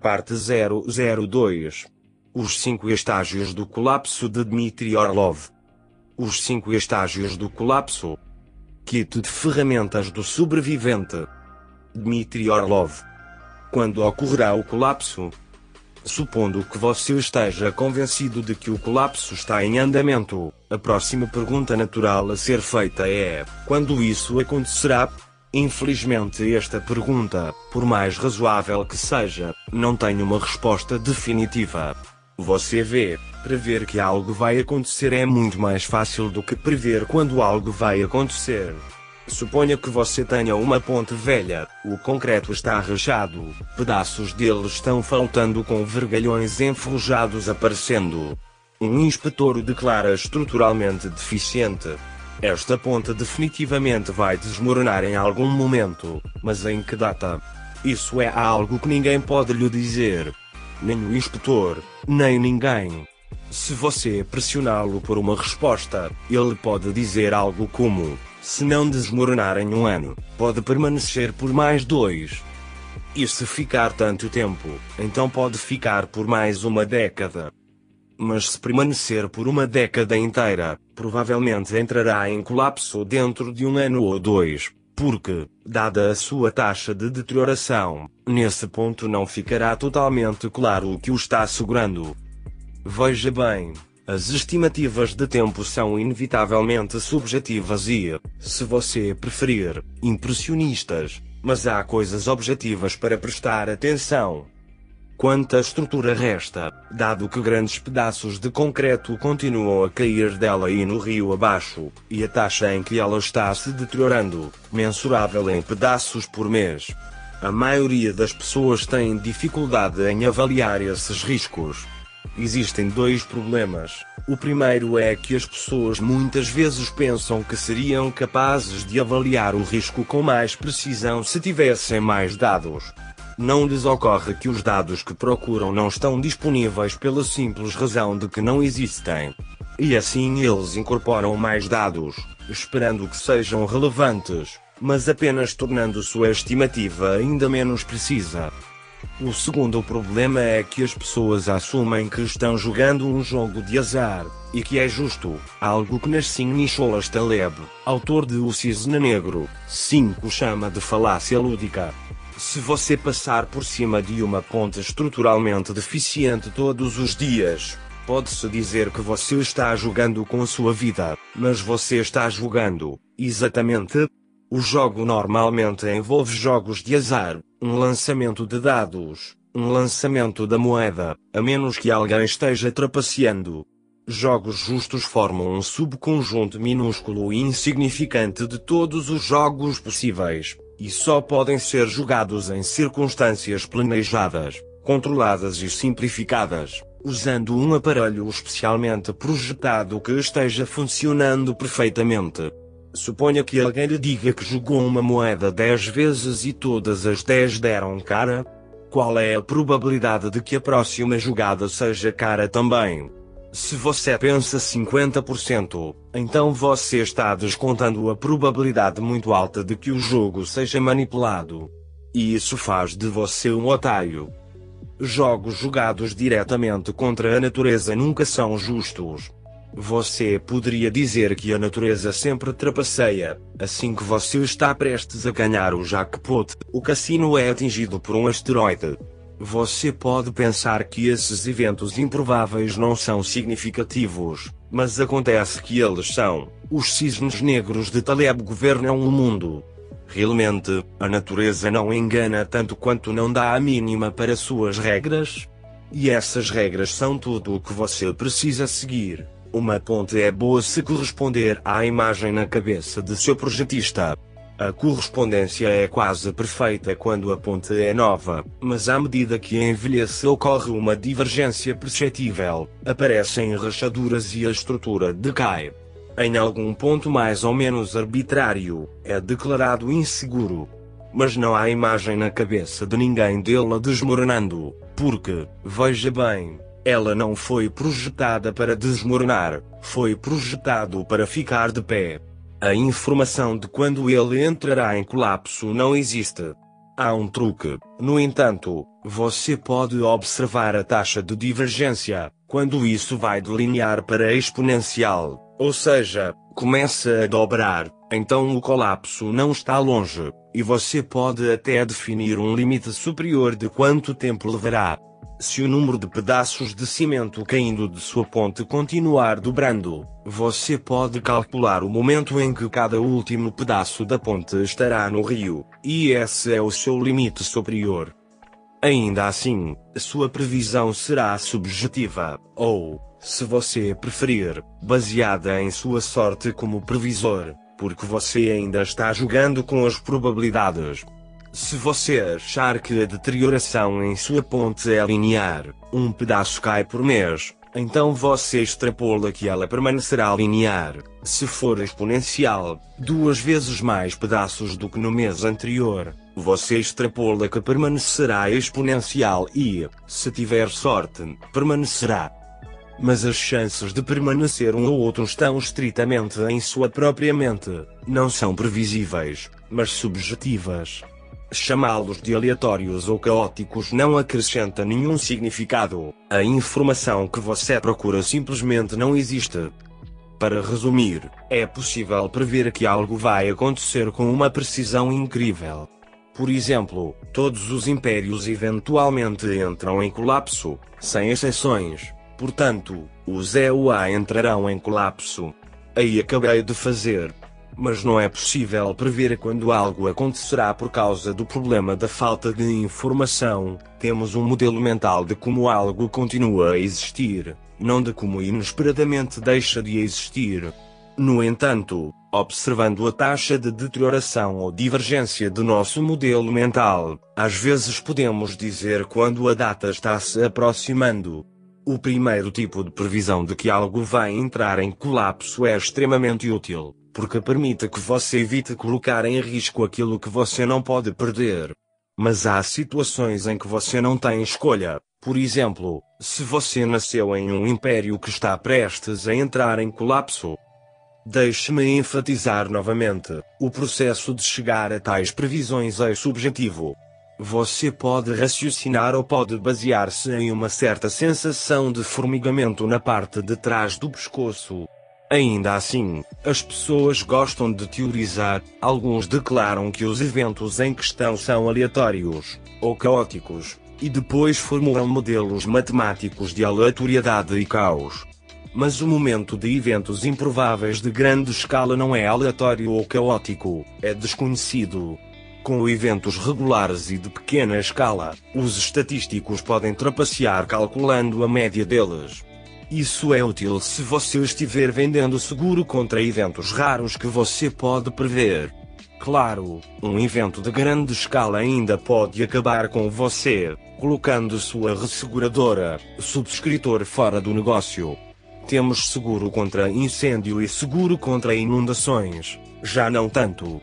Parte 002 Os cinco estágios do colapso de Dmitry Orlov. Os cinco estágios do colapso. Kit de ferramentas do sobrevivente. Dmitry Orlov. Quando ocorrerá o colapso? Supondo que você esteja convencido de que o colapso está em andamento, a próxima pergunta natural a ser feita é: quando isso acontecerá? Infelizmente, esta pergunta, por mais razoável que seja, não tem uma resposta definitiva. Você vê, prever que algo vai acontecer é muito mais fácil do que prever quando algo vai acontecer. Suponha que você tenha uma ponte velha, o concreto está rachado, pedaços dele estão faltando com vergalhões enferrujados aparecendo. Um inspetor declara estruturalmente deficiente. Esta ponte definitivamente vai desmoronar em algum momento, mas em que data? Isso é algo que ninguém pode lhe dizer. Nem o inspetor, nem ninguém. Se você pressioná-lo por uma resposta, ele pode dizer algo como: se não desmoronar em um ano, pode permanecer por mais dois. E se ficar tanto tempo, então pode ficar por mais uma década. Mas se permanecer por uma década inteira, provavelmente entrará em colapso dentro de um ano ou dois, porque, dada a sua taxa de deterioração, nesse ponto não ficará totalmente claro o que o está segurando. Veja bem, as estimativas de tempo são inevitavelmente subjetivas e, se você preferir, impressionistas, mas há coisas objetivas para prestar atenção. Quanta estrutura resta, dado que grandes pedaços de concreto continuam a cair dela e no rio abaixo, e a taxa em que ela está se deteriorando, mensurável em pedaços por mês. A maioria das pessoas tem dificuldade em avaliar esses riscos. Existem dois problemas. O primeiro é que as pessoas muitas vezes pensam que seriam capazes de avaliar o risco com mais precisão se tivessem mais dados. Não lhes ocorre que os dados que procuram não estão disponíveis pela simples razão de que não existem. E assim eles incorporam mais dados, esperando que sejam relevantes, mas apenas tornando sua estimativa ainda menos precisa. O segundo problema é que as pessoas assumem que estão jogando um jogo de azar, e que é justo, algo que Nassim Nicholas Taleb, autor de O Cisne Negro, 5 chama de falácia lúdica. Se você passar por cima de uma ponte estruturalmente deficiente todos os dias, pode-se dizer que você está jogando com sua vida, mas você está jogando, exatamente, o jogo normalmente envolve jogos de azar, um lançamento de dados, um lançamento da moeda, a menos que alguém esteja trapaceando. Jogos justos formam um subconjunto minúsculo e insignificante de todos os jogos possíveis, e só podem ser jogados em circunstâncias planejadas, controladas e simplificadas, usando um aparelho especialmente projetado que esteja funcionando perfeitamente. Suponha que alguém lhe diga que jogou uma moeda 10 vezes e todas as 10 deram cara. Qual é a probabilidade de que a próxima jogada seja cara também? Se você pensa 50%, então você está descontando a probabilidade muito alta de que o jogo seja manipulado. E isso faz de você um otário. Jogos jogados diretamente contra a natureza nunca são justos. Você poderia dizer que a natureza sempre trapaceia, assim que você está prestes a ganhar o jackpot, o cassino é atingido por um asteroide. Você pode pensar que esses eventos improváveis não são significativos, mas acontece que eles são. Os cisnes negros de Taleb governam o mundo. Realmente, a natureza não engana tanto quanto não dá a mínima para suas regras. E essas regras são tudo o que você precisa seguir. Uma ponte é boa se corresponder à imagem na cabeça de seu projetista. A correspondência é quase perfeita quando a ponte é nova, mas à medida que envelhece ocorre uma divergência perceptível, aparecem rachaduras e a estrutura decai. Em algum ponto mais ou menos arbitrário, é declarado inseguro. Mas não há imagem na cabeça de ninguém dele desmoronando, porque, veja bem, ela não foi projetada para desmoronar, foi projetado para ficar de pé. A informação de quando ele entrará em colapso não existe. Há um truque, no entanto, você pode observar a taxa de divergência, quando isso vai de linear para exponencial, ou seja, começa a dobrar, então o colapso não está longe, e você pode até definir um limite superior de quanto tempo levará. Se o número de pedaços de cimento caindo de sua ponte continuar dobrando, você pode calcular o momento em que cada último pedaço da ponte estará no rio, e esse é o seu limite superior. Ainda assim, sua previsão será subjetiva, ou, se você preferir, baseada em sua sorte como previsor, porque você ainda está jogando com as probabilidades. Se você achar que a deterioração em sua ponte é linear, um pedaço cai por mês, então você extrapola que ela permanecerá linear. Se for exponencial, duas vezes mais pedaços do que no mês anterior, você extrapola que permanecerá exponencial e, se tiver sorte, permanecerá. Mas as chances de permanecer um ou outro estão estritamente em sua própria mente, não são previsíveis, mas subjetivas. Chamá-los de aleatórios ou caóticos não acrescenta nenhum significado. A informação que você procura simplesmente não existe. Para resumir, é possível prever que algo vai acontecer com uma precisão incrível. Por exemplo, todos os impérios eventualmente entram em colapso, sem exceções. Portanto, os EUA entrarão em colapso. Aí acabei de fazer mas não é possível prever quando algo acontecerá por causa do problema da falta de informação. Temos um modelo mental de como algo continua a existir, não de como inesperadamente deixa de existir. No entanto, observando a taxa de deterioração ou divergência do nosso modelo mental, às vezes podemos dizer quando a data está se aproximando. O primeiro tipo de previsão de que algo vai entrar em colapso é extremamente útil porque permite que você evite colocar em risco aquilo que você não pode perder. Mas há situações em que você não tem escolha. Por exemplo, se você nasceu em um império que está prestes a entrar em colapso. Deixe-me enfatizar novamente: o processo de chegar a tais previsões é subjetivo. Você pode raciocinar ou pode basear-se em uma certa sensação de formigamento na parte de trás do pescoço. Ainda assim, as pessoas gostam de teorizar, alguns declaram que os eventos em questão são aleatórios, ou caóticos, e depois formulam modelos matemáticos de aleatoriedade e caos. Mas o momento de eventos improváveis de grande escala não é aleatório ou caótico, é desconhecido. Com eventos regulares e de pequena escala, os estatísticos podem trapacear calculando a média deles. Isso é útil se você estiver vendendo seguro contra eventos raros que você pode prever. Claro, um evento de grande escala ainda pode acabar com você, colocando sua resseguradora, subscritor fora do negócio. Temos seguro contra incêndio e seguro contra inundações, já não tanto.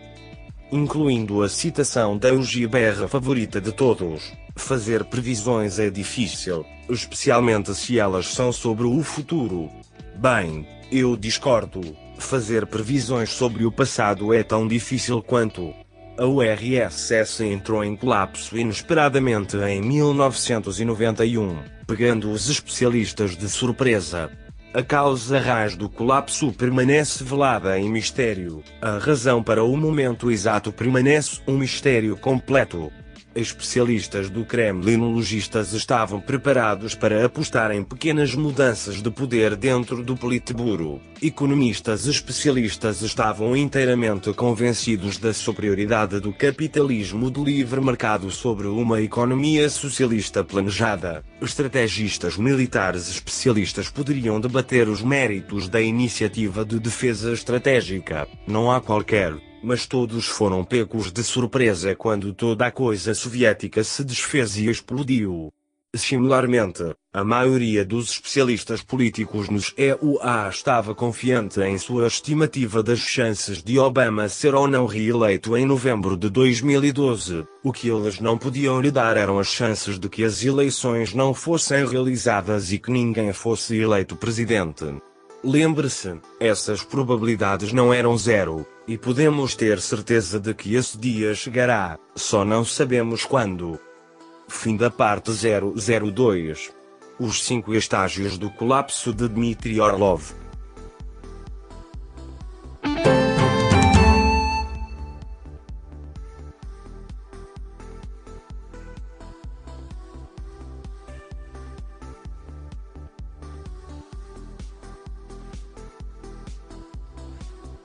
Incluindo a citação da UGBR favorita de todos. Fazer previsões é difícil, especialmente se elas são sobre o futuro. Bem, eu discordo. Fazer previsões sobre o passado é tão difícil quanto. A URSS entrou em colapso inesperadamente em 1991, pegando os especialistas de surpresa. A causa raiz do colapso permanece velada em mistério. A razão para o momento exato permanece um mistério completo. Especialistas do Kremlinologistas estavam preparados para apostar em pequenas mudanças de poder dentro do Politburo. Economistas especialistas estavam inteiramente convencidos da superioridade do capitalismo de livre mercado sobre uma economia socialista planejada. Estrategistas militares especialistas poderiam debater os méritos da iniciativa de defesa estratégica. Não há qualquer mas todos foram pegos de surpresa quando toda a coisa soviética se desfez e explodiu. Similarmente, a maioria dos especialistas políticos nos EUA estava confiante em sua estimativa das chances de Obama ser ou não reeleito em novembro de 2012. O que eles não podiam lhe dar eram as chances de que as eleições não fossem realizadas e que ninguém fosse eleito presidente. Lembre-se, essas probabilidades não eram zero, e podemos ter certeza de que esse dia chegará, só não sabemos quando. Fim da parte 002. Os cinco estágios do colapso de Dmitry Orlov.